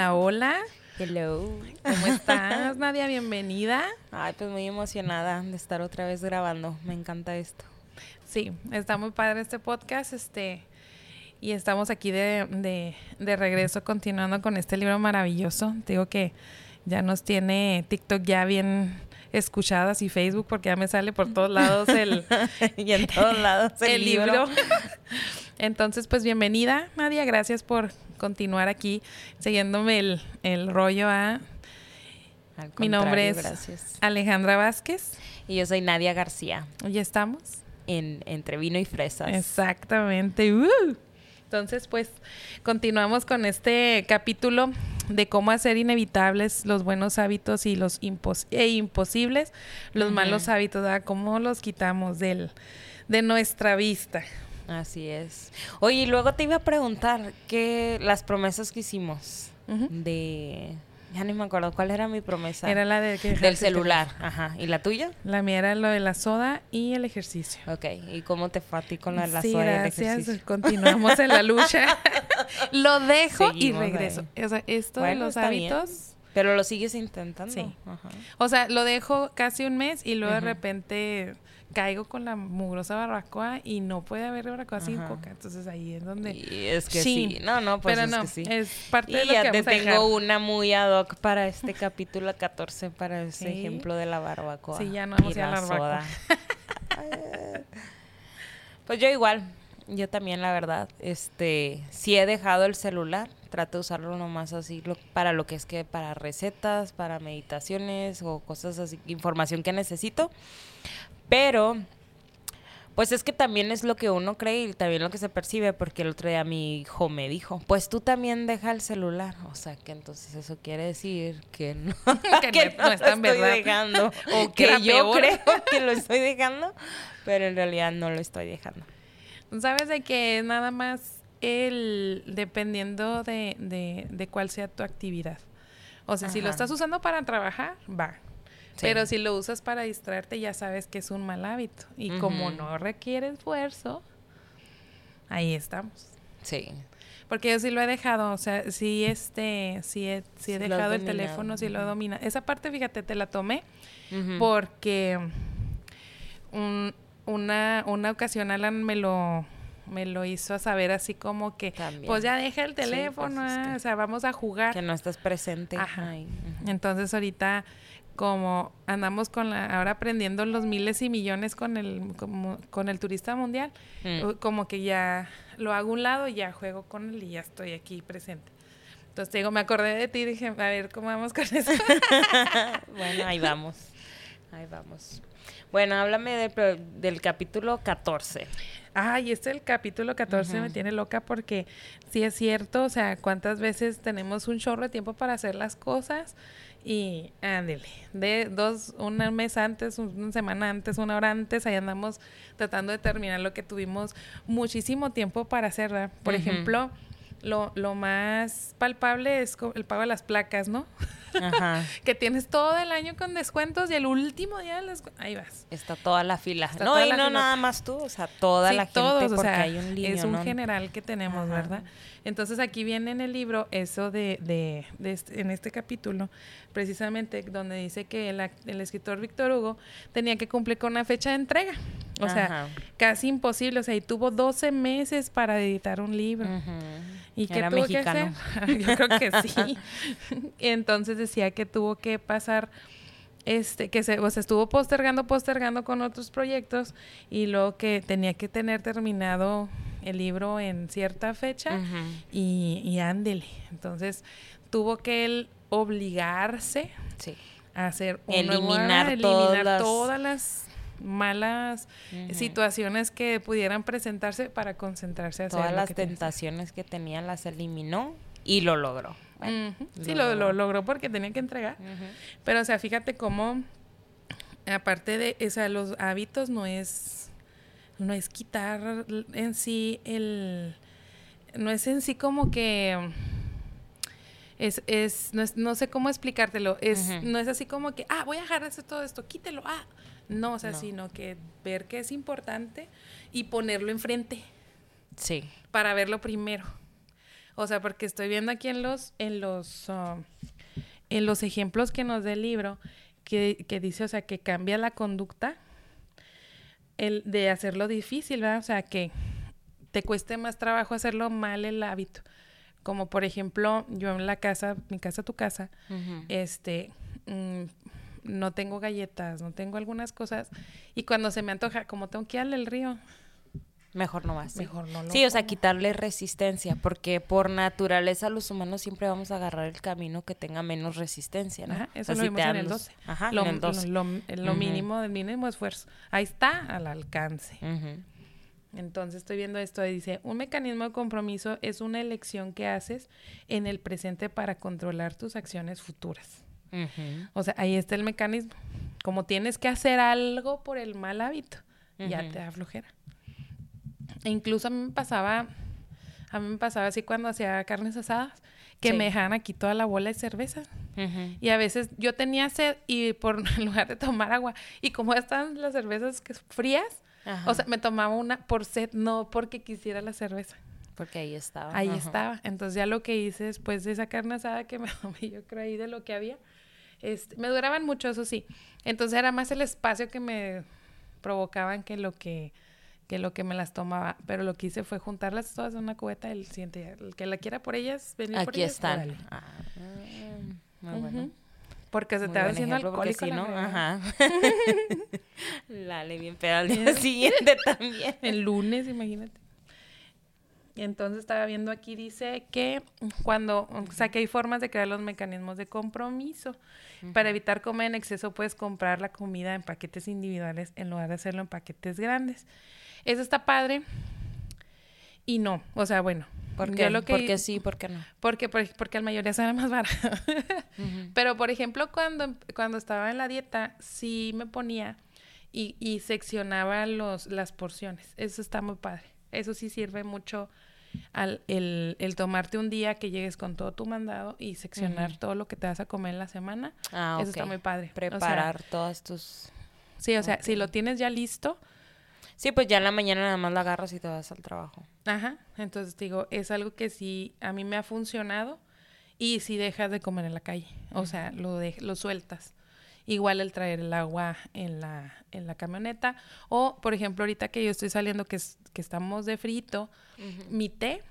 Hola, hola. Hello. ¿Cómo estás, Nadia? Bienvenida. Ay, pues muy emocionada de estar otra vez grabando. Me encanta esto. Sí, está muy padre este podcast, este, y estamos aquí de, de, de regreso continuando con este libro maravilloso. Te digo que ya nos tiene TikTok ya bien escuchadas y Facebook porque ya me sale por todos lados el y en todos lados el, el libro. Entonces, pues bienvenida, Nadia. Gracias por continuar aquí siguiéndome el, el rollo a... Mi nombre es gracias. Alejandra Vázquez. Y yo soy Nadia García. Hoy estamos. En Entre Vino y Fresas. Exactamente. Uh. Entonces, pues, continuamos con este capítulo de cómo hacer inevitables los buenos hábitos y los impos e imposibles los uh -huh. malos hábitos, ¿verdad? ¿Cómo los quitamos del, de nuestra vista? Así es. Oye, y luego te iba a preguntar que las promesas que hicimos uh -huh. de ya ni me acuerdo cuál era mi promesa. Era la de que del celular, ajá. ¿Y la tuya? La mía era lo de la soda y el ejercicio. Ok, ¿y cómo te fue a ti con la, la sí, soda gracias. y el ejercicio? Continuamos en la lucha. lo dejo Seguimos y regreso. ahí. O sea, esto Bueno, de los hábitos. bien. Pero lo sigues intentando. Sí. Ajá. O sea, lo dejo casi un mes y luego de repente caigo con la mugrosa barbacoa y no puede haber barbacoa sin coca. Entonces ahí es donde... Y es que sí. No, no, pues Pero es no, que sí. es parte de Y lo ya que te vamos a tengo dejar. una muy ad hoc para este capítulo 14, para ese Sí. ejemplo de la barbacoa. Sí, ya no vamos y a la barbacoa. soda. pues yo igual, yo también la verdad, este, sí he dejado el celular, trato de usarlo nomás así lo- para lo que es que para recetas, para meditaciones o cosas así, información que necesito, pero pues es que también es lo que uno cree y también lo que se percibe, porque el otro día mi hijo me dijo, pues tú también deja el celular. O sea, que entonces eso quiere decir que no, Que que no- no está en lo estoy verdad. dejando. O Que yo creo que lo estoy dejando, pero en realidad no lo estoy dejando. Sabes de que nada más el dependiendo de, de, de cuál sea tu actividad. O sea, si lo estás usando para trabajar, va. Sí. Pero si lo usas para distraerte, ya sabes que es un mal hábito. Y como no requiere esfuerzo, ahí estamos. Sí. Porque yo sí lo he dejado, o sea, sí este, sí he, sí he Sí lo dejado el teléfono, sí lo he dominado. Esa parte, fíjate, te la tomé Ujú. porque un- una, una ocasión Alan me lo me lo hizo saber así como que También. pues ya deja el pues, teléfono, ah, o sea, vamos a jugar. Que no estás presente. Ajá. Ay. Entonces ahorita como andamos con la ahora aprendiendo los miles y millones con el como- con el turista mundial, Mm. como que ya lo hago a un lado y ya juego con él y ya estoy aquí presente. Entonces te digo, me acordé de ti y dije, a ver, ¿cómo vamos con eso? bueno, ahí vamos. Ahí vamos. Bueno, háblame del capítulo 14. Ay, este el capítulo 14 me tiene loca porque sí es cierto, o sea, cuántas veces tenemos un chorro de tiempo para hacer las cosas y ándele, de dos, un mes antes, una semana antes, una hora antes, ahí andamos tratando de terminar lo que tuvimos muchísimo tiempo para hacer. Por ejemplo, lo, lo más palpable es el pago de las placas, ¿no? Ajá. que tienes todo el año con descuentos y el último día de descu- ahí vas. Está toda la fila. Está no, y no nada más tú, o sea, toda Sí, la gente todos, o porque sea, hay un lío, es un ¿no? general que tenemos, Ajá. ¿verdad? Entonces aquí viene en el libro eso de, de, de este- en este capítulo, precisamente donde dice que el, el escritor Víctor Hugo tenía que cumplir con una fecha de entrega. O sea, casi imposible. O sea, y tuvo 12 meses para editar un libro. ¿Y qué Era tuvo mexicano. que hacer? Yo creo que sí. Entonces decía que tuvo que pasar, este, que se, o sea, estuvo postergando, postergando con otros proyectos y luego que tenía que tener terminado el libro en cierta fecha y, y ándele. Entonces tuvo que él obligarse Sí. a hacer un Eliminar todas eliminar las- todas las malas situaciones que pudieran presentarse para concentrarse a hacer Todas lo las que tenía que hacer. tentaciones que tenía las eliminó y lo logró. Bueno. Sí, lo lo, lo logró. porque tenía que entregar. Pero, o sea, fíjate cómo, aparte de, o sea, los hábitos no es, no es quitar en sí el, no es en sí como que, es, es, no, es- no sé cómo explicártelo, es, no es así como que, ah, voy a dejar de hacer todo esto, quítelo, ah, no, o sea, No. sino que ver que es importante y ponerlo enfrente Sí. para verlo primero. O sea, porque estoy viendo aquí en los, en los, ah, en los ejemplos que nos da el libro, que, que dice, o sea, que cambia la conducta el de hacerlo difícil, ¿verdad? O sea, que te cueste más trabajo hacerlo mal el hábito. Como por ejemplo, yo en la casa, mi casa, tu casa, este, mm, no tengo galletas, no tengo algunas cosas. Y cuando se me antoja, como tengo que ir al río, Mejor no más. Mejor no lo Sí, o sea, quitarle resistencia, porque por naturaleza los humanos siempre vamos a agarrar el camino que tenga menos resistencia, ¿no? Ajá, O eso sea, lo si vimos en el los- 12. Ajá, lo, en el 12. lo- lo Ujú. mínimo mínimo esfuerzo. Ahí está, al alcance. Entonces estoy viendo esto y dice, un mecanismo de compromiso es una elección que haces en el presente para controlar tus acciones futuras. O sea, ahí está el mecanismo. Como tienes que hacer algo por el mal hábito, ya te da flojera. E incluso a mí me pasaba, a mí me pasaba así cuando hacía carnes asadas, que Sí. me dejaban aquí toda la bola de cerveza. Ujú. Y a veces yo tenía sed y por en lugar de tomar agua, y como están las cervezas que frías, Ajá. o sea, me tomaba una por sed, no porque quisiera la cerveza. porque ahí estaba. Ahí Ajá. estaba. Entonces ya lo que hice después de esa carne asada que me tomé, yo creo ahí de lo que había, este, me duraban mucho, eso sí. Entonces era más el espacio que me provocaban que lo que que lo que me las tomaba, pero lo que hice fue juntarlas todas en una cubeta el siguiente día. El que la quiera por ellas, venir por Aquí ellas, están. Ah, muy bueno. Porque se Muy te va haciendo alcohólico. la no, ajá. Lale bien peda al día siguiente también. El lunes, imagínate. Entonces estaba viendo aquí, dice que cuando, o sea, que hay formas de crear los mecanismos de compromiso. Para evitar comer en exceso, puedes comprar la comida en paquetes individuales en lugar de hacerlo en paquetes grandes. Eso está padre. Y no, o sea, bueno. ¿Por qué? lo que- Porque sí, ¿por qué no? Porque, por- porque al mayoría sale más barato. Pero, por ejemplo, cuando, cuando estaba en la dieta, sí me ponía y, y seccionaba los, las porciones. Eso está muy padre. Eso sí sirve mucho al, el, el tomarte un día que llegues con todo tu mandado y seccionar todo lo que te vas a comer en la semana. Ah, Eso está muy padre. O sea, Preparar todas tus... sí, o sea, si lo tienes ya listo, Sí, pues ya en la mañana nada más la agarras y te vas al trabajo. Ajá, entonces digo, es algo que sí a mí me ha funcionado y si dejas de comer en la calle, o sea, lo, de, lo sueltas. Igual el traer el agua en la, en la camioneta o, por ejemplo, ahorita que yo estoy saliendo, que, es- que estamos de frito, mi té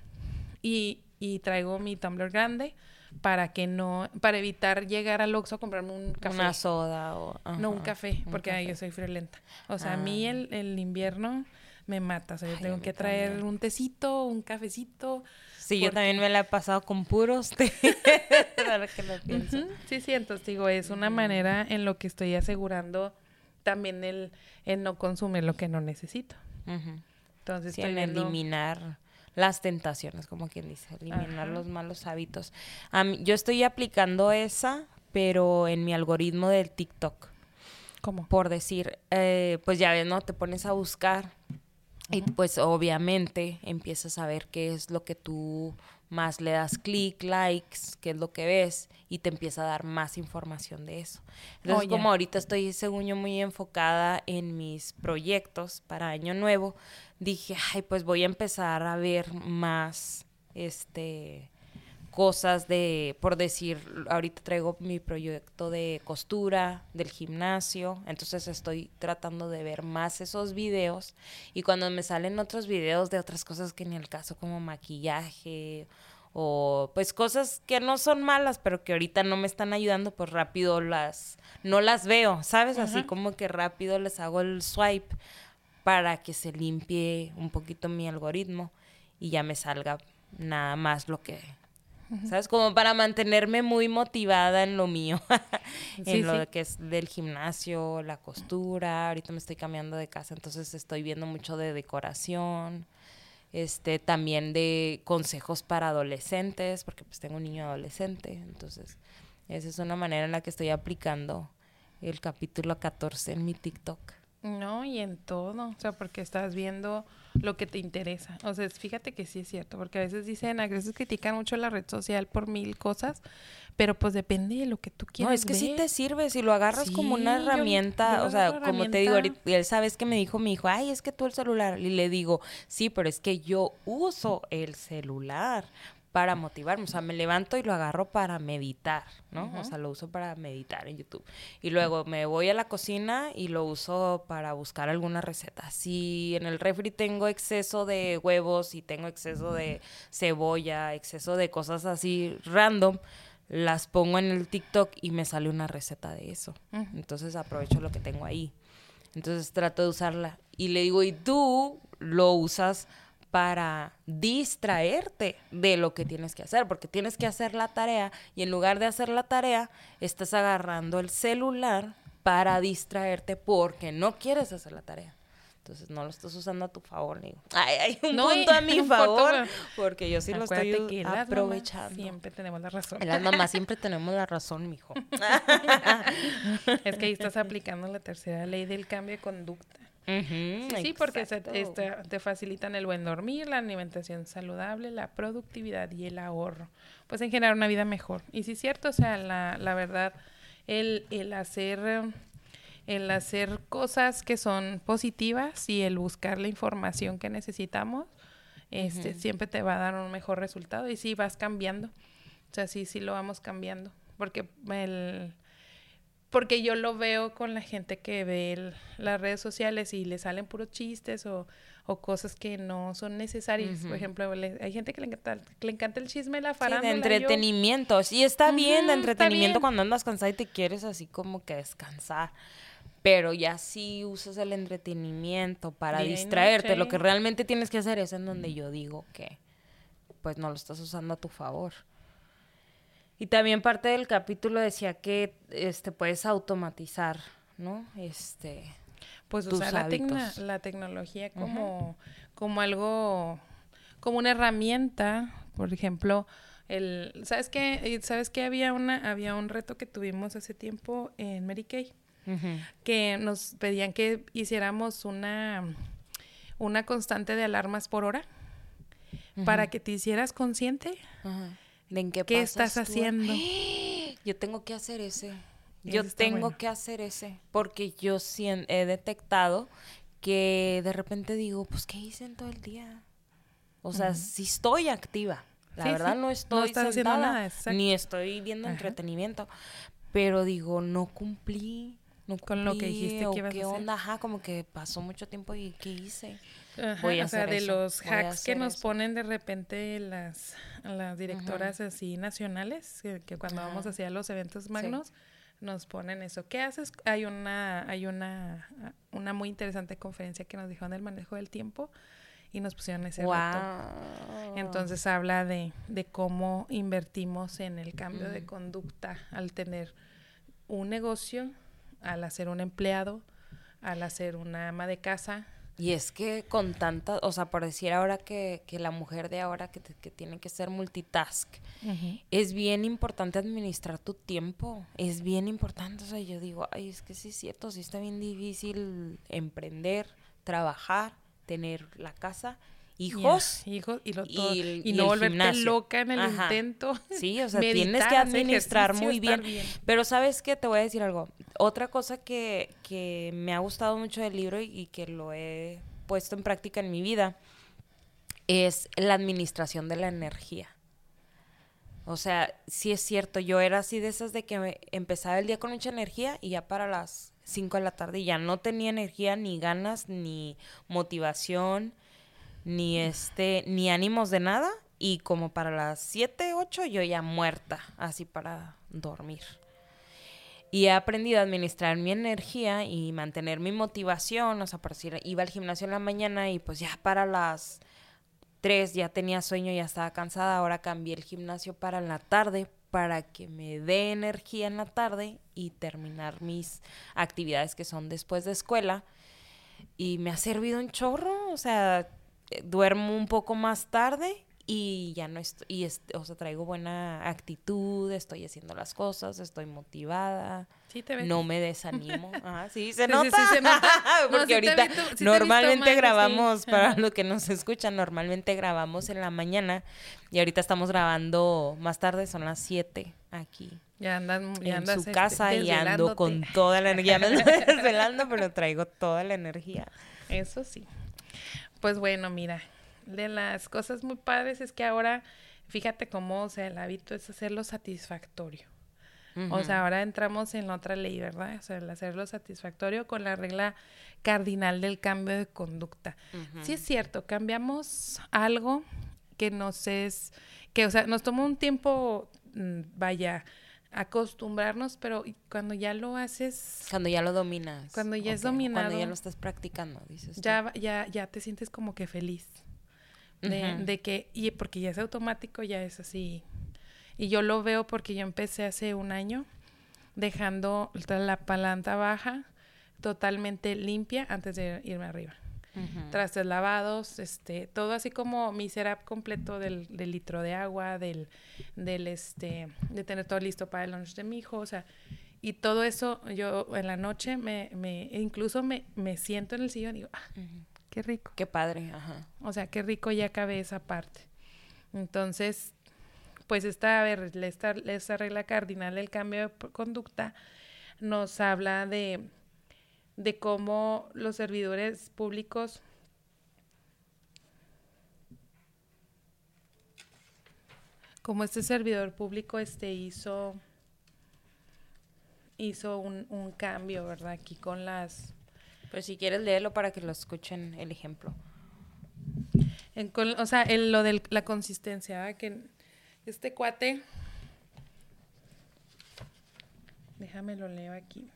y, y traigo mi tumbler grande para que no, para evitar llegar al Oxxo a comprarme un café. Una soda o... No, un café, un porque café. yo soy friolenta. O sea, a mí Ah. el, el invierno me mata. O sea, yo Ay, tengo que traer también. un tecito, un cafecito. Sí, yo también me la he pasado con puros té. Ahora que lo pienso. Ujú, Sí, sí, entonces digo, es una manera en lo que estoy asegurando también el, el no consumir lo que no necesito. Entonces Sí, estoy en viendo- eliminar las tentaciones, como quien dice, eliminar los malos hábitos. Yo estoy aplicando esa, pero en mi algoritmo del TikTok. ¿Cómo? Por decir, eh, pues ya ves, ¿no? Te pones a buscar y pues obviamente empiezas a ver qué es lo que tú más le das clic, likes, qué es lo que ves y te empieza a dar más información de eso. Entonces, Oh, como ahorita estoy, según yo, muy enfocada en mis proyectos para Año Nuevo, dije, ay, pues voy a empezar a ver más, este, cosas de, por decir, ahorita traigo mi proyecto de costura, del gimnasio, entonces estoy tratando de ver más esos videos y cuando me salen otros videos de otras cosas que ni el caso como maquillaje o pues cosas que no son malas pero que ahorita no me están ayudando pues rápido las no las veo sabes así como que rápido les hago el swipe para que se limpie un poquito mi algoritmo y ya me salga nada más lo que ¿Sabes? Como para mantenerme muy motivada en lo mío. en Sí, lo sí. que es del gimnasio, la costura. Ahorita me estoy cambiando de casa, entonces estoy viendo mucho de decoración. Este, también de consejos para adolescentes, porque pues tengo un niño adolescente. Entonces, esa es una manera en la que estoy aplicando el capítulo 14 en mi TikTok. No, y en todo, o sea, porque estás viendo lo que te interesa. O sea, fíjate que sí es cierto, porque a veces dicen, a veces critican mucho la red social por mil cosas, pero pues depende de lo que tú quieras No, es que sí te sirve, si lo agarras como una yo- herramienta, yo o sea, como te digo, ahorita, él sabes que me dijo mi hijo, ay, es que tú el celular, y le digo, sí, pero es que yo uso el celular para motivarme. O sea, me levanto y lo agarro para meditar, ¿no? O sea, lo uso para meditar en YouTube. Y luego me voy a la cocina y lo uso para buscar alguna receta. Si en el refri tengo exceso de huevos y tengo exceso de cebolla, exceso de cosas así random, las pongo en el TikTok y me sale una receta de eso. Entonces aprovecho lo que tengo ahí. Entonces trato de usarla. Y le digo, ¿y tú lo usas para distraerte de lo que tienes que hacer, porque tienes que hacer la tarea y en lugar de hacer la tarea, estás agarrando el celular para distraerte porque no quieres hacer la tarea. Entonces no lo estás usando a tu favor, digo. Ay, hay un punto a mi favor, porque yo sí lo estoy aprovechando. Siempre tenemos la razón. Las mamás siempre tenemos la razón, mijo. es que ahí estás aplicando la tercera ley del cambio de conducta sí, porque te facilitan el buen dormir, la alimentación saludable, la productividad y el ahorro. Pues en generar una vida mejor. Y sí es cierto, o sea, la, la verdad, el, el hacer el hacer cosas que son positivas y el buscar la información que necesitamos, este, siempre te va a dar un mejor resultado. Y sí, vas cambiando. O sea, sí, sí lo vamos cambiando. Porque el, porque yo lo veo con la gente que ve las redes sociales y le salen puros chistes o, cosas que no son necesarias. Por ejemplo, hay gente que le encanta, le encanta el chisme, la farándula. de entretenimiento. Sí, está bien de entretenimiento cuando andas cansada y te quieres así como que descansar. Pero ya sí usas el entretenimiento para distraerte. Lo que realmente tienes que hacer es en donde yo digo que pues no lo estás usando a tu favor. Y también parte del capítulo decía que este puedes automatizar, ¿no? Este pues usar la, la, tecnología como, como algo, como una herramienta, por ejemplo, el, ¿sabes qué? ¿Sabes qué? Había una, había un reto que tuvimos hace tiempo en Mary Kay, que nos pedían que hiciéramos una, una constante de alarmas por hora para que te hicieras consciente en qué, estás haciendo? Yo tengo que hacer ese. Yo tengo que hacer ese. Porque yo sí he detectado que de repente digo, pues, ¿qué hice en todo el día? O sea, si estoy activa. La verdad no estoy sentada, nada, ni estoy viendo entretenimiento. Pero digo, no cumplí. No Con lo que dijiste que ibas qué a onda, ajá, como que pasó mucho tiempo y ¿qué hice? O sea, de los hacks que nos ponen de repente las, las directoras así nacionales, que, cuando vamos hacia los eventos magnos, nos ponen eso. ¿Qué haces? Hay una, hay una, una muy interesante conferencia que nos dijo en el manejo del tiempo y nos pusieron ese reto. Entonces habla de, de cómo invertimos en el cambio de conducta al tener un negocio, al hacer un empleado, al hacer una ama de casa, y es que con tanta, o sea, por decir ahora que, que la mujer de ahora que, que tiene que ser multitask, es bien importante administrar tu tiempo, es bien importante, o sea, yo digo, ay, es que sí es cierto, sí está bien difícil emprender, trabajar, tener la casa hijos, hijos y, lo todo, y, no volverte loca en el intento. Sí, o sea, tienes que administrar muy bien. Pero sabes qué, te voy a decir algo. Otra cosa que, que me ha gustado mucho del libro y, que lo he puesto en práctica en mi vida es la administración de la energía. O sea, sí es cierto, yo era así de esas de que empezaba el día con mucha energía y ya para las 5 de la tarde ya no tenía energía, ni ganas, ni motivación, ni este, ni ánimos de nada. Y como para las 7, 8 yo ya muerta, así para dormir. Y he aprendido a administrar mi energía y mantener mi motivación. O sea, por decir, iba al gimnasio en la mañana y pues ya para las 3 ya tenía sueño, ya estaba cansada. Ahora cambié el gimnasio para la tarde para que me dé energía en la tarde y terminar mis actividades que son después de escuela. Y me ha servido un chorro, o sea, duermo un poco más tarde y ya no estoy, y o sea, traigo buena actitud, estoy haciendo las cosas, estoy motivada. Sí, te No me desanimo. Ajá, sí, se nota. se nota. Porque ahorita normalmente grabamos, para los que nos escuchan, normalmente grabamos en la mañana y ahorita estamos grabando más tarde, son las 7 aquí. Ya andan, ya en su este, casa y ando con toda la energía. Me estoy desvelando, pero traigo toda la energía. Eso sí. Pues bueno, mira, de las cosas muy padres es que ahora fíjate cómo, o sea, el hábito es hacerlo satisfactorio. O sea, ahora entramos en la otra ley, ¿verdad? O sea, el hacerlo satisfactorio con la regla cardinal del cambio de conducta. Sí es cierto, cambiamos algo que nos es, que, o sea, nos tomó un tiempo, mm, vaya, acostumbrarnos, pero cuando ya lo haces... Cuando ya lo dominas. Cuando ya es dominado. Cuando ya lo estás practicando, dices. Ya, ya, ya te sientes como que feliz. De, de, que, y porque ya es automático, ya es así. Y yo lo veo porque yo empecé hace un año dejando la palanca baja totalmente limpia antes de irme arriba. Trastes lavados, este, todo así como mi setup completo del, del, litro de agua, del, del, este, de tener todo listo para el lunch de mi hijo, o sea, y todo eso yo en la noche me, me incluso me, me siento en el sillón y digo, ah, qué rico. Qué padre, ajá. O sea, qué rico ya acabé esa parte. Entonces, pues esta, a ver, esta, esta regla cardinal del cambio de conducta nos habla de de cómo los servidores públicos como este servidor público este hizo hizo un, un cambio, ¿verdad? Aquí con las... Pues si quieres leerlo para que lo escuchen el ejemplo. En, o sea, en lo de la consistencia, que este cuate... Déjame lo leo aquí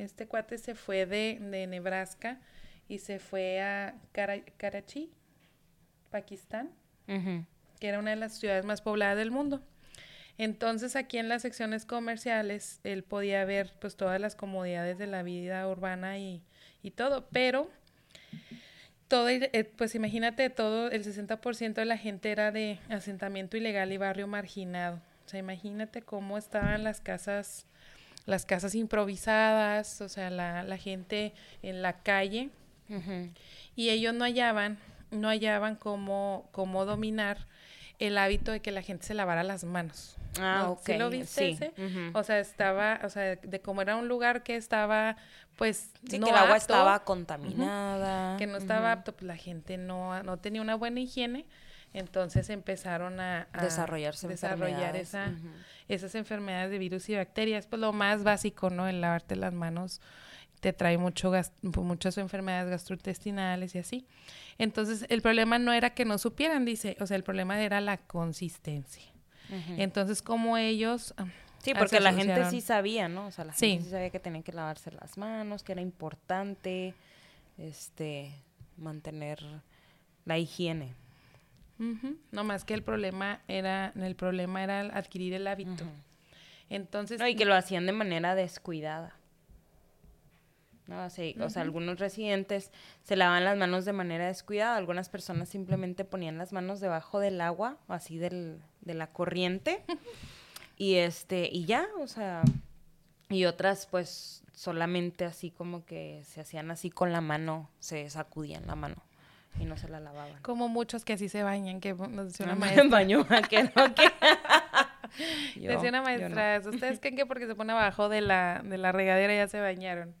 este cuate se fue de, Nebraska y se fue a Karachi, Pakistán, que era una de las ciudades más pobladas del mundo. Entonces aquí en las secciones comerciales él podía ver pues todas las comodidades de la vida urbana y, y todo, pero todo, eh, pues imagínate todo, el 60% de la gente era de asentamiento ilegal y barrio marginado. O sea, imagínate cómo estaban las casas las casas improvisadas, o sea, la, la gente en la calle. Y ellos no hallaban, no hallaban cómo, cómo dominar el hábito de que la gente se lavara las manos. Ah, ok. ¿Sí lo viste ese? O sea, estaba, o sea, de cómo era un lugar que estaba, pues, sí, que el agua estaba contaminada. Que no estaba apto, pues la gente no, no tenía una buena higiene. Entonces empezaron a, desarrollarse desarrollar esa, esas enfermedades de virus y bacterias. Pues lo más básico, ¿no? El lavarte las manos te trae mucho muchas enfermedades gastrointestinales y así. Entonces, el problema no era que no supieran, dice, o sea, el problema era la consistencia. Entonces, como ellos... Ah, sí, porque la gente sí sabía, ¿no? O sea, la gente sí. sabía que tenían que lavarse las manos, que era importante este mantener la higiene. No más que el problema era, el problema era adquirir el hábito. Entonces. No, y que lo hacían de manera descuidada. No, sí, o sea, algunos residentes se lavan las manos de manera descuidada, algunas personas simplemente ponían las manos debajo del agua, o así del, de la corriente, y este, y ya, o sea, y otras pues solamente así como que se hacían así con la mano, se sacudían la mano y no se la lavaban. Como muchos que así se bañan, que nos decía una maestra. baño, que no, que... decía una maestra, ¿ustedes creen que porque se pone abajo de la, de la regadera ya se bañaron?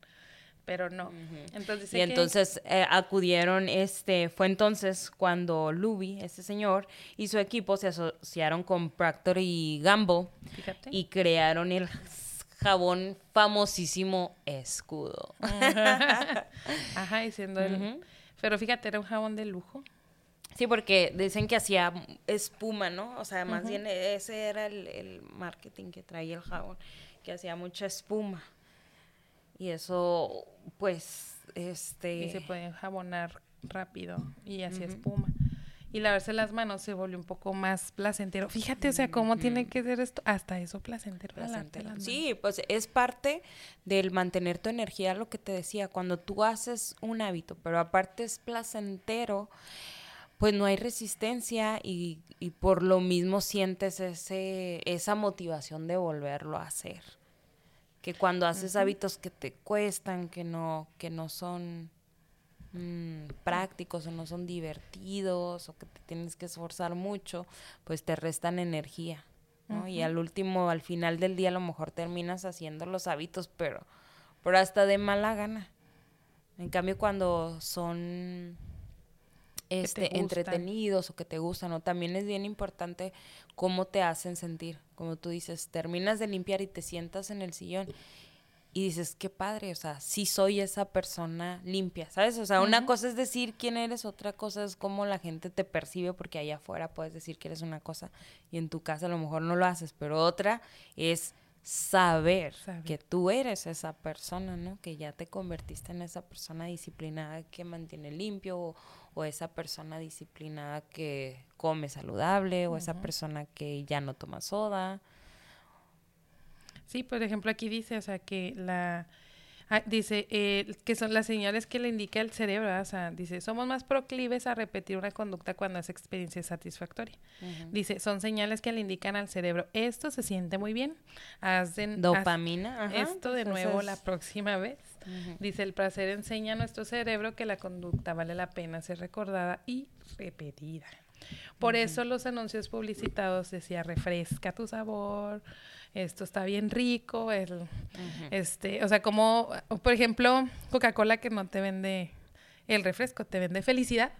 Pero no. Entonces, y entonces eh, acudieron, este, fue entonces cuando Luby, este señor, y su equipo se asociaron con Procter y Gamble y crearon el jabón famosísimo escudo. Ajá, y siendo el pero fíjate, era un jabón de lujo. Sí, porque dicen que hacía espuma, ¿no? O sea, más bien ese era el, marketing que traía el jabón, que hacía mucha espuma. Y eso, pues, este... Y se puede jabonar rápido y hacía espuma y lavarse las manos se volvió un poco más placentero. Fíjate, o sea, cómo tiene que ser esto, hasta eso placentero. placentero. Sí, pues es parte del mantener tu energía, lo que te decía, cuando tú haces un hábito, pero aparte es placentero, pues no hay resistencia y, y por lo mismo sientes ese, esa motivación de volverlo a hacer. Que cuando haces hábitos que te cuestan, que no, que no son Mm, prácticos o no son divertidos o que te tienes que esforzar mucho, pues te restan energía. ¿no? Y al último, al final del día, a lo mejor terminas haciendo los hábitos, pero, pero hasta de mala gana. En cambio, cuando son este, entretenidos o que te gustan, o también es bien importante cómo te hacen sentir. Como tú dices, terminas de limpiar y te sientas en el sillón y dices, qué padre, o sea, sí soy esa persona limpia, ¿sabes? O sea, una cosa es decir quién eres, otra cosa es cómo la gente te percibe, porque allá afuera puedes decir que eres una cosa y en tu casa a lo mejor no lo haces, pero otra es saber, que tú eres esa persona, ¿no? Que ya te convertiste en esa persona disciplinada que mantiene limpio o, esa persona disciplinada que come saludable o esa persona que ya no toma soda. Sí, por ejemplo, aquí dice, o sea, que la Ah, dice eh, que son las señales que le indica el cerebro, o sea, dice, somos más proclives a repetir una conducta cuando es experiencia satisfactoria. Dice, son señales que le indican al cerebro, esto se siente muy bien, hacen dopamina, esto de nuevo la próxima vez. Dice, el placer enseña a nuestro cerebro que la conducta vale la pena ser recordada y repetida. Por eso los anuncios publicitados decía refresca tu sabor, esto está bien rico, el, este, o sea, como, por ejemplo, Coca-Cola que no te vende el refresco, te vende felicidad.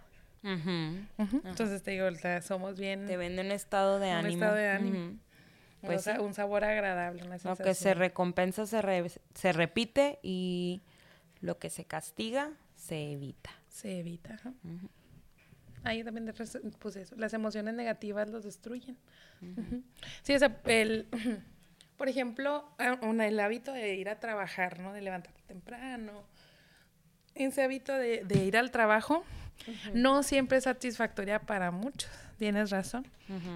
Entonces te digo, somos bien... Te vende un estado de ánimo. Un estado de ánimo. Pues un sabor agradable, Lo que se recompensa se, se repite y lo que se castiga se evita. Se evita. Ahí también pues eso, las emociones negativas los destruyen. Sí, o sea, el, por ejemplo, el hábito de ir a trabajar, ¿no? De levantarte temprano. Ese hábito de, ir al trabajo no siempre es satisfactoria para muchos. Tienes razón.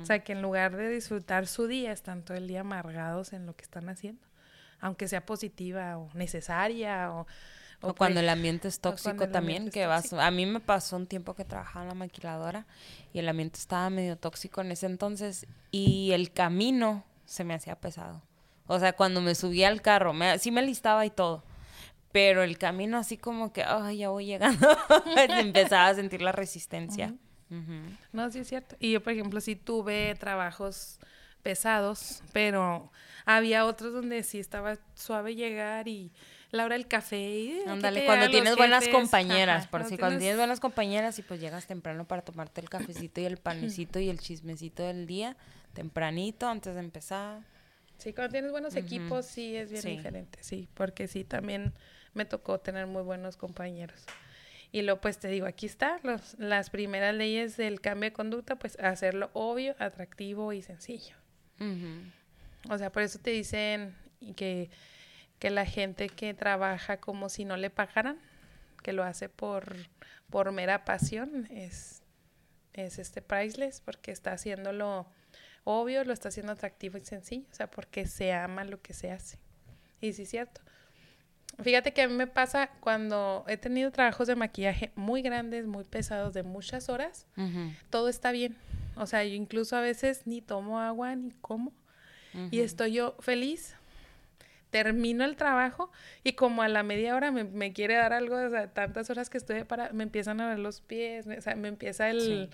O sea, que en lugar de disfrutar su día, están todo el día amargados en lo que están haciendo. Aunque sea positiva o necesaria o o, cuando el ambiente es tóxico también, que vas, a mí me pasó un tiempo que trabajaba en la maquiladora y el ambiente estaba medio tóxico en ese entonces y el camino se me hacía pesado. O sea, cuando me subía al carro, me, sí me listaba y todo, pero el camino así como que, ay, ya voy llegando, empezaba a sentir la resistencia. No, sí es cierto. Y yo, por ejemplo, sí tuve trabajos pesados, pero había otros donde sí estaba suave llegar y la hora del café. Y, Ándale, cuando tienes buenas compañeras, por si cuando tienes buenas compañeras y pues llegas temprano para tomarte el cafecito y el panecito y el chismecito del día, tempranito, antes de empezar. Sí, cuando tienes buenos equipos sí es bien diferente, sí, porque sí, también me tocó tener muy buenos compañeros. Y luego, pues te digo, aquí está, los, las primeras leyes del cambio de conducta, pues hacerlo obvio, atractivo y sencillo. O sea, por eso te dicen que que la gente que trabaja como si no le pagaran, que lo hace por, por mera pasión, es, es este priceless, porque está haciéndolo obvio, lo está haciendo atractivo y sencillo, o sea, porque se ama lo que se hace. Y sí es cierto. Fíjate que a mí me pasa cuando he tenido trabajos de maquillaje muy grandes, muy pesados, de muchas horas, todo está bien. O sea, yo incluso a veces ni tomo agua ni como. Y estoy yo feliz termino el trabajo y como a la media hora me, quiere dar algo, o sea, tantas horas que estoy para, me empiezan a ver los pies, o sea, me empieza el,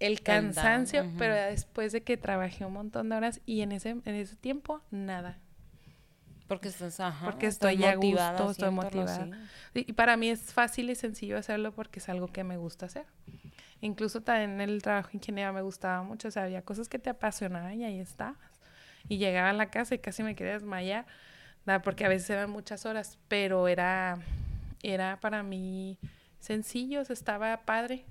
el cansancio, pero después de que trabajé un montón de horas y en ese, en ese tiempo, nada. Porque estás, porque estoy ya gusto, estoy motivada. Y para mí es fácil y sencillo hacerlo porque es algo que me gusta hacer. Incluso también en el trabajo ingeniero me gustaba mucho, o sea, había cosas que te apasionaban y ahí estabas. Y llegaba a la casa y casi me quería desmayar porque a veces eran muchas horas, pero era, era para mí sencillo, estaba padre.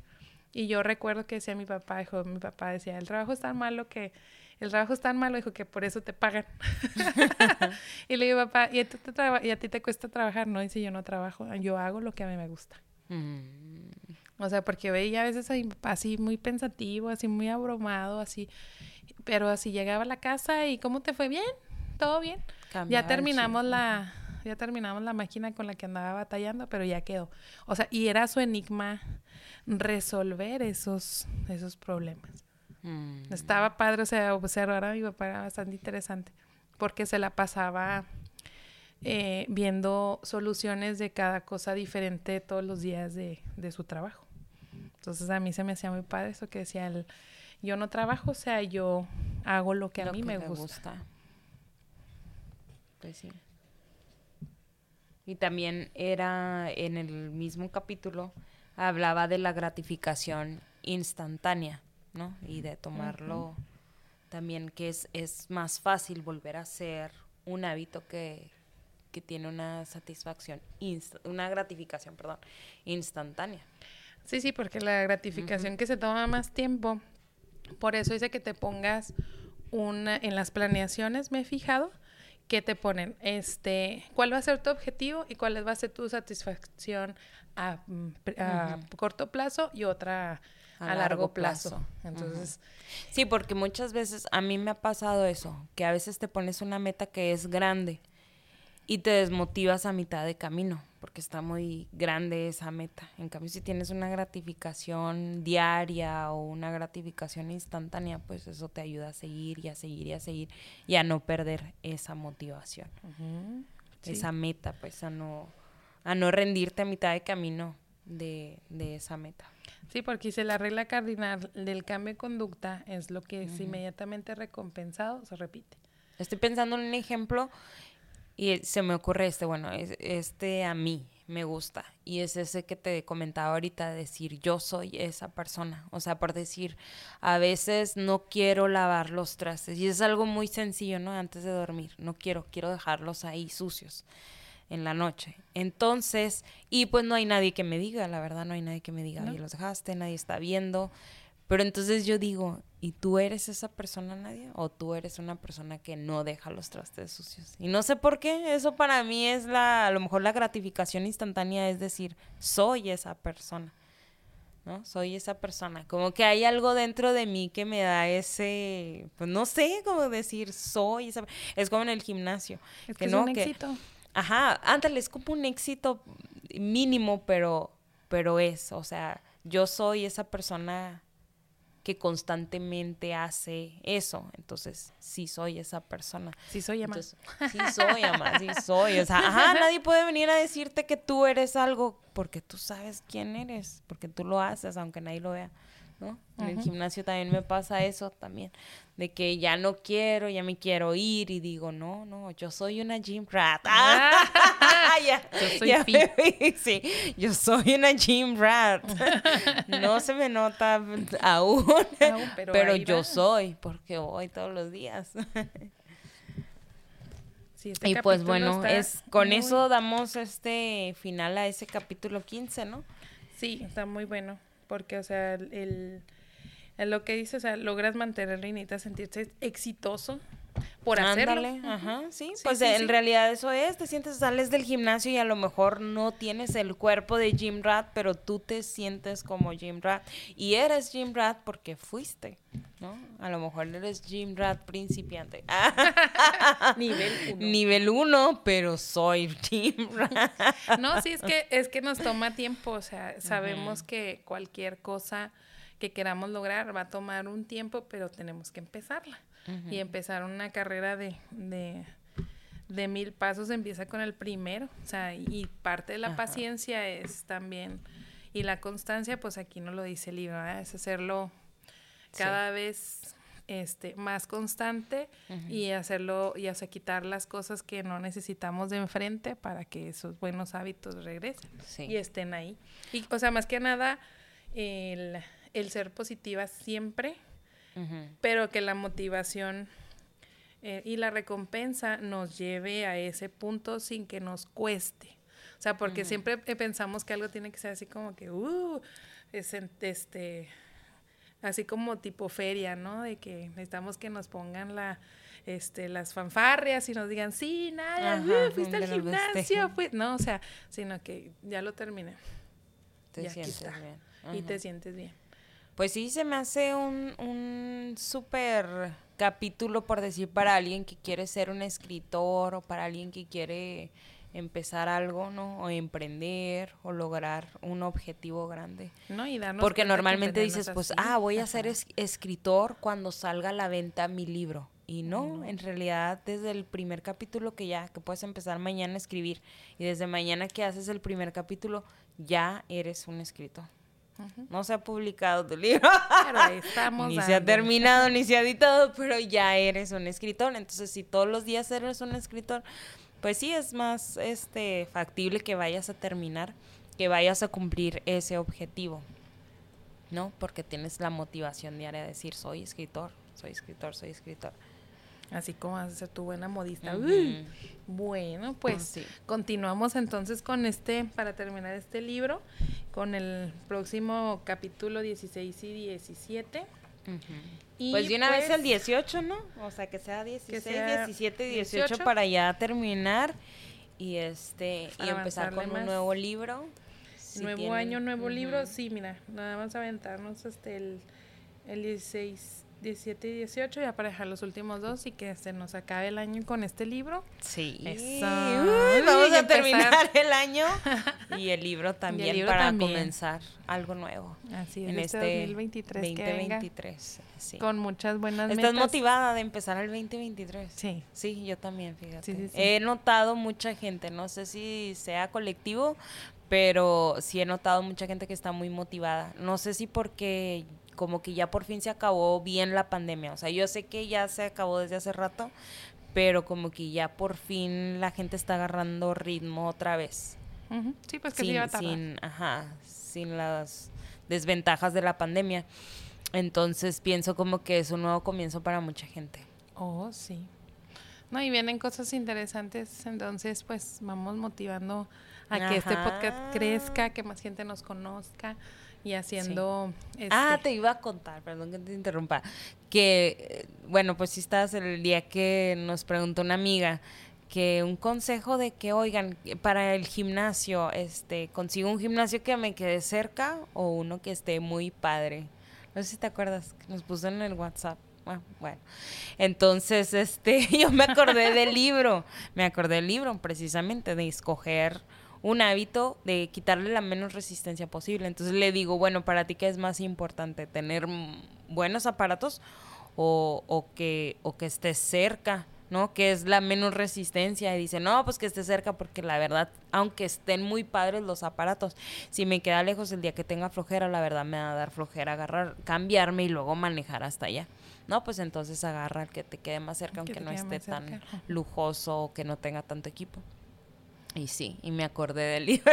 Y yo recuerdo que decía mi papá, dijo, mi papá decía, el trabajo es tan malo que, el trabajo es tan malo, dijo, que por eso te pagan. y le digo, papá, ¿y a, ti te ¿y a ti te cuesta trabajar? No, dice, yo no trabajo, yo hago lo que a mí me gusta. Mm. O sea, porque veía a veces a mi papá así muy pensativo, así muy abrumado, así, pero así llegaba a la casa y ¿cómo te fue? Bien, todo bien ya terminamos la ya terminamos la máquina con la que andaba batallando, pero ya quedó. O sea, y era su enigma resolver esos esos problemas. Mm. Estaba padre, o sea, observar a mi papá era bastante interesante, porque se la pasaba eh, viendo soluciones de cada cosa diferente todos los días de, de, su trabajo. Entonces a mí se me hacía muy padre eso que decía el, yo no trabajo, o sea, yo hago lo que a mí me gusta. Pues sí. Y también era en el mismo capítulo, hablaba de la gratificación instantánea, ¿no? Y de tomarlo también que es, es más fácil volver a ser un hábito que, que tiene una satisfacción, una gratificación, perdón, instantánea. Sí, sí, porque la gratificación que se toma más tiempo, por eso dice que te pongas una, en las planeaciones, me he fijado, que te ponen, este, cuál va a ser tu objetivo y cuál va a ser tu satisfacción a, mm, corto plazo y otra a, largo, plazo. Entonces, sí, porque muchas veces a mí me ha pasado eso, que a veces te pones una meta que es grande y te desmotivas a mitad de camino, porque está muy grande esa meta. En cambio, si tienes una gratificación diaria o una gratificación instantánea, pues eso te ayuda a seguir y a seguir y a seguir y a no perder esa motivación. Esa meta, pues a no, a no rendirte a mitad de camino de, de esa meta. Sí, porque si la regla cardinal del cambio de conducta es lo que es inmediatamente recompensado, se repite. Estoy pensando en un ejemplo y se me ocurre este, bueno, este a mí me gusta y es ese que te comentaba ahorita, decir yo soy esa persona, o sea, por decir, a veces no quiero lavar los trastes y es algo muy sencillo, ¿no? Antes de dormir, no quiero, quiero dejarlos ahí sucios en la noche. Entonces, y pues no hay nadie que me diga, la verdad no hay nadie que me diga, ¿No? los dejaste, nadie está viendo. Pero entonces yo digo, ¿y tú eres esa persona, Nadia? ¿O tú eres una persona que no deja los trastes sucios? Y no sé por qué, eso para mí es la, a lo mejor la gratificación instantánea, es decir, soy esa persona. ¿no? Soy esa persona. Como que hay algo dentro de mí que me da ese, pues no sé cómo decir, soy esa. Es como en el gimnasio. Es que, no, un éxito. Ajá, ándale, es como un éxito mínimo, pero, pero es, o sea, yo soy esa persona que constantemente hace eso. Entonces, sí soy esa persona. Sí soy ama. sí soy ama, sí soy. O sea, ajá, nadie puede venir a decirte que tú eres algo porque tú sabes quién eres, porque tú lo haces, aunque nadie lo vea. ¿No? En el gimnasio también me pasa eso también, de que ya no quiero, ya me quiero ir y digo, no, no, yo soy una gym rat. Ah, yo soy sí, yo soy una gym rat. no se me nota aún, pero, yo soy, porque voy todos los días. Este y pues bueno, es con eso damos este final a ese capítulo 15, ¿no? Sí, está muy bueno porque, o sea, el, lo que dice, o sea, logras mantener y necesitas sentirse exitoso por hacerlo. Ajá, sí, pues en realidad eso es, te sientes, sales del gimnasio y a lo mejor no tienes el cuerpo de Jim Rat, pero tú te sientes como Jim Rat y eres Jim Rat porque fuiste, ¿no? A lo mejor eres Jim Rat principiante. Nivel uno. Nivel uno, pero soy Jim Rat. no, sí, es que, es que nos toma tiempo, o sea, sabemos que cualquier cosa que queramos lograr va a tomar un tiempo, pero tenemos que empezarla y empezar una carrera de, de, mil pasos empieza con el primero. O sea, y parte de la paciencia es también, y la constancia, pues aquí no lo dice el libro, es hacerlo cada vez este, más constante y hacerlo, y hacer quitar las cosas que no necesitamos de enfrente para que esos buenos hábitos regresen y estén ahí. Y, o sea, más que nada, el, el ser positiva siempre pero que la motivación eh, y la recompensa nos lleve a ese punto sin que nos cueste. O sea, porque siempre pensamos que algo tiene que ser así como que, uh, es este, así como tipo feria, ¿no? De que necesitamos que nos pongan la, este, las fanfarrias y nos digan, sí, nada, uh, fuiste al gimnasio, no, o sea, sino que ya lo terminé. Te sientes bien. Y te sientes bien. Pues sí, se me hace un, un súper capítulo, por decir, para alguien que quiere ser un escritor o para alguien que quiere empezar algo, ¿no? O emprender o lograr un objetivo grande. No, y darnos Porque normalmente dices, pues, ah, voy a ser escritor cuando salga a la venta mi libro. Y no, en realidad desde el primer capítulo que ya, que puedes empezar mañana a escribir y desde mañana que haces el primer capítulo, ya eres un escritor. No se ha publicado tu libro. ni se ha terminado, ni se ha editado, pero ya eres un escritor. Entonces, si todos los días eres un escritor, pues sí es más este factible que vayas a terminar que vayas a cumplir ese objetivo, ¿no? Porque tienes la motivación diaria de decir, soy escritor, soy escritor, soy escritor. Así como vas a ser tu buena modista. Bueno, pues Sí. continuamos entonces con este, para terminar este libro, con el próximo capítulo 16 y 17. Y pues de una vez pues, el 18, ¿no? O sea, que sea 16, sea 17, 18, 18. para ya terminar y este y empezar con un más. nuevo libro. Si nuevo tienen- año, nuevo libro. Ujú. Sí, mira, nada más aventarnos hasta el, el 16, 17 y 18 ya para dejar los últimos dos y que se nos acabe el año con este libro. Sí. Eso. Uy, vamos a terminar el año y el libro también libro para también. comenzar algo nuevo. Así es, en este, este 2023 que venga 2023. Sí. con muchas buenas ¿Estás metas. motivada de empezar el 2023? Sí. Sí, yo también, fíjate. Sí, sí, sí. He notado mucha gente, no sé si sea colectivo, pero sí he notado mucha gente que está muy motivada. No sé si porque como que ya por fin se acabó bien la pandemia. O sea, yo sé que ya se acabó desde hace rato, pero como que ya por fin la gente está agarrando ritmo otra vez. Sí, pues que sí sin, va a tardar. sin, ajá, sin las desventajas de la pandemia. Entonces pienso como que es un nuevo comienzo para mucha gente. Oh, sí. No, y vienen cosas interesantes, entonces pues vamos motivando a que este podcast crezca, que más gente nos conozca y haciendo... Ah, este, te iba a contar, perdón que te interrumpa, que, eh, bueno, pues sí estás el día que nos preguntó una amiga que un consejo de que, oigan, para el gimnasio, este, consigo un gimnasio que me quede cerca o uno que esté muy padre. No sé si te acuerdas, que nos puso en el WhatsApp. Ah, bueno, entonces, este, yo me acordé del libro, me acordé del libro precisamente de escoger un hábito de quitarle la menos resistencia posible. Entonces le digo, bueno, para ti qué es más importante, tener buenos aparatos o, o que o que estés cerca, ¿no? Que es la menos resistencia. Y dice, no, pues que esté cerca porque la verdad, aunque estén muy padres los aparatos, si me queda lejos el día que tenga flojera, la verdad me va a dar flojera agarrar, cambiarme y luego manejar hasta allá. No, pues entonces agarra el que te quede más cerca, Que aunque no esté tan lujoso o que no tenga tanto equipo. Y sí, y me acordé del libro.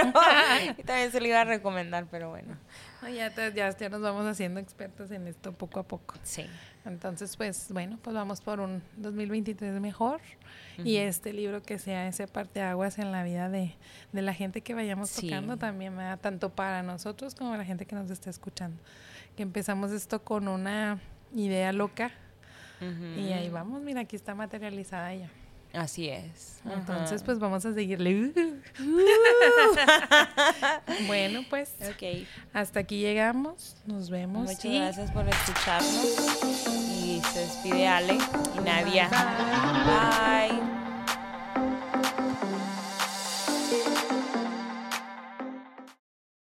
y también se lo iba a recomendar, pero bueno. no, ya, te- ya, ya nos vamos haciendo expertos en esto poco a poco. Sí. Entonces, pues bueno, pues vamos por un 2023 mejor y este libro que sea ese parteaguas en la vida de, de la gente que vayamos Sí. tocando también, ¿verdad? tanto para nosotros como la gente que nos está escuchando. Que empezamos esto con una idea loca y ahí vamos, mira, aquí está materializada ya. Así es. Entonces, Ajá. pues vamos a seguirle. bueno, pues Ok. hasta aquí llegamos. Nos vemos. Muchas y gracias por escucharnos. Y se despide Ale y Nadia. Bye.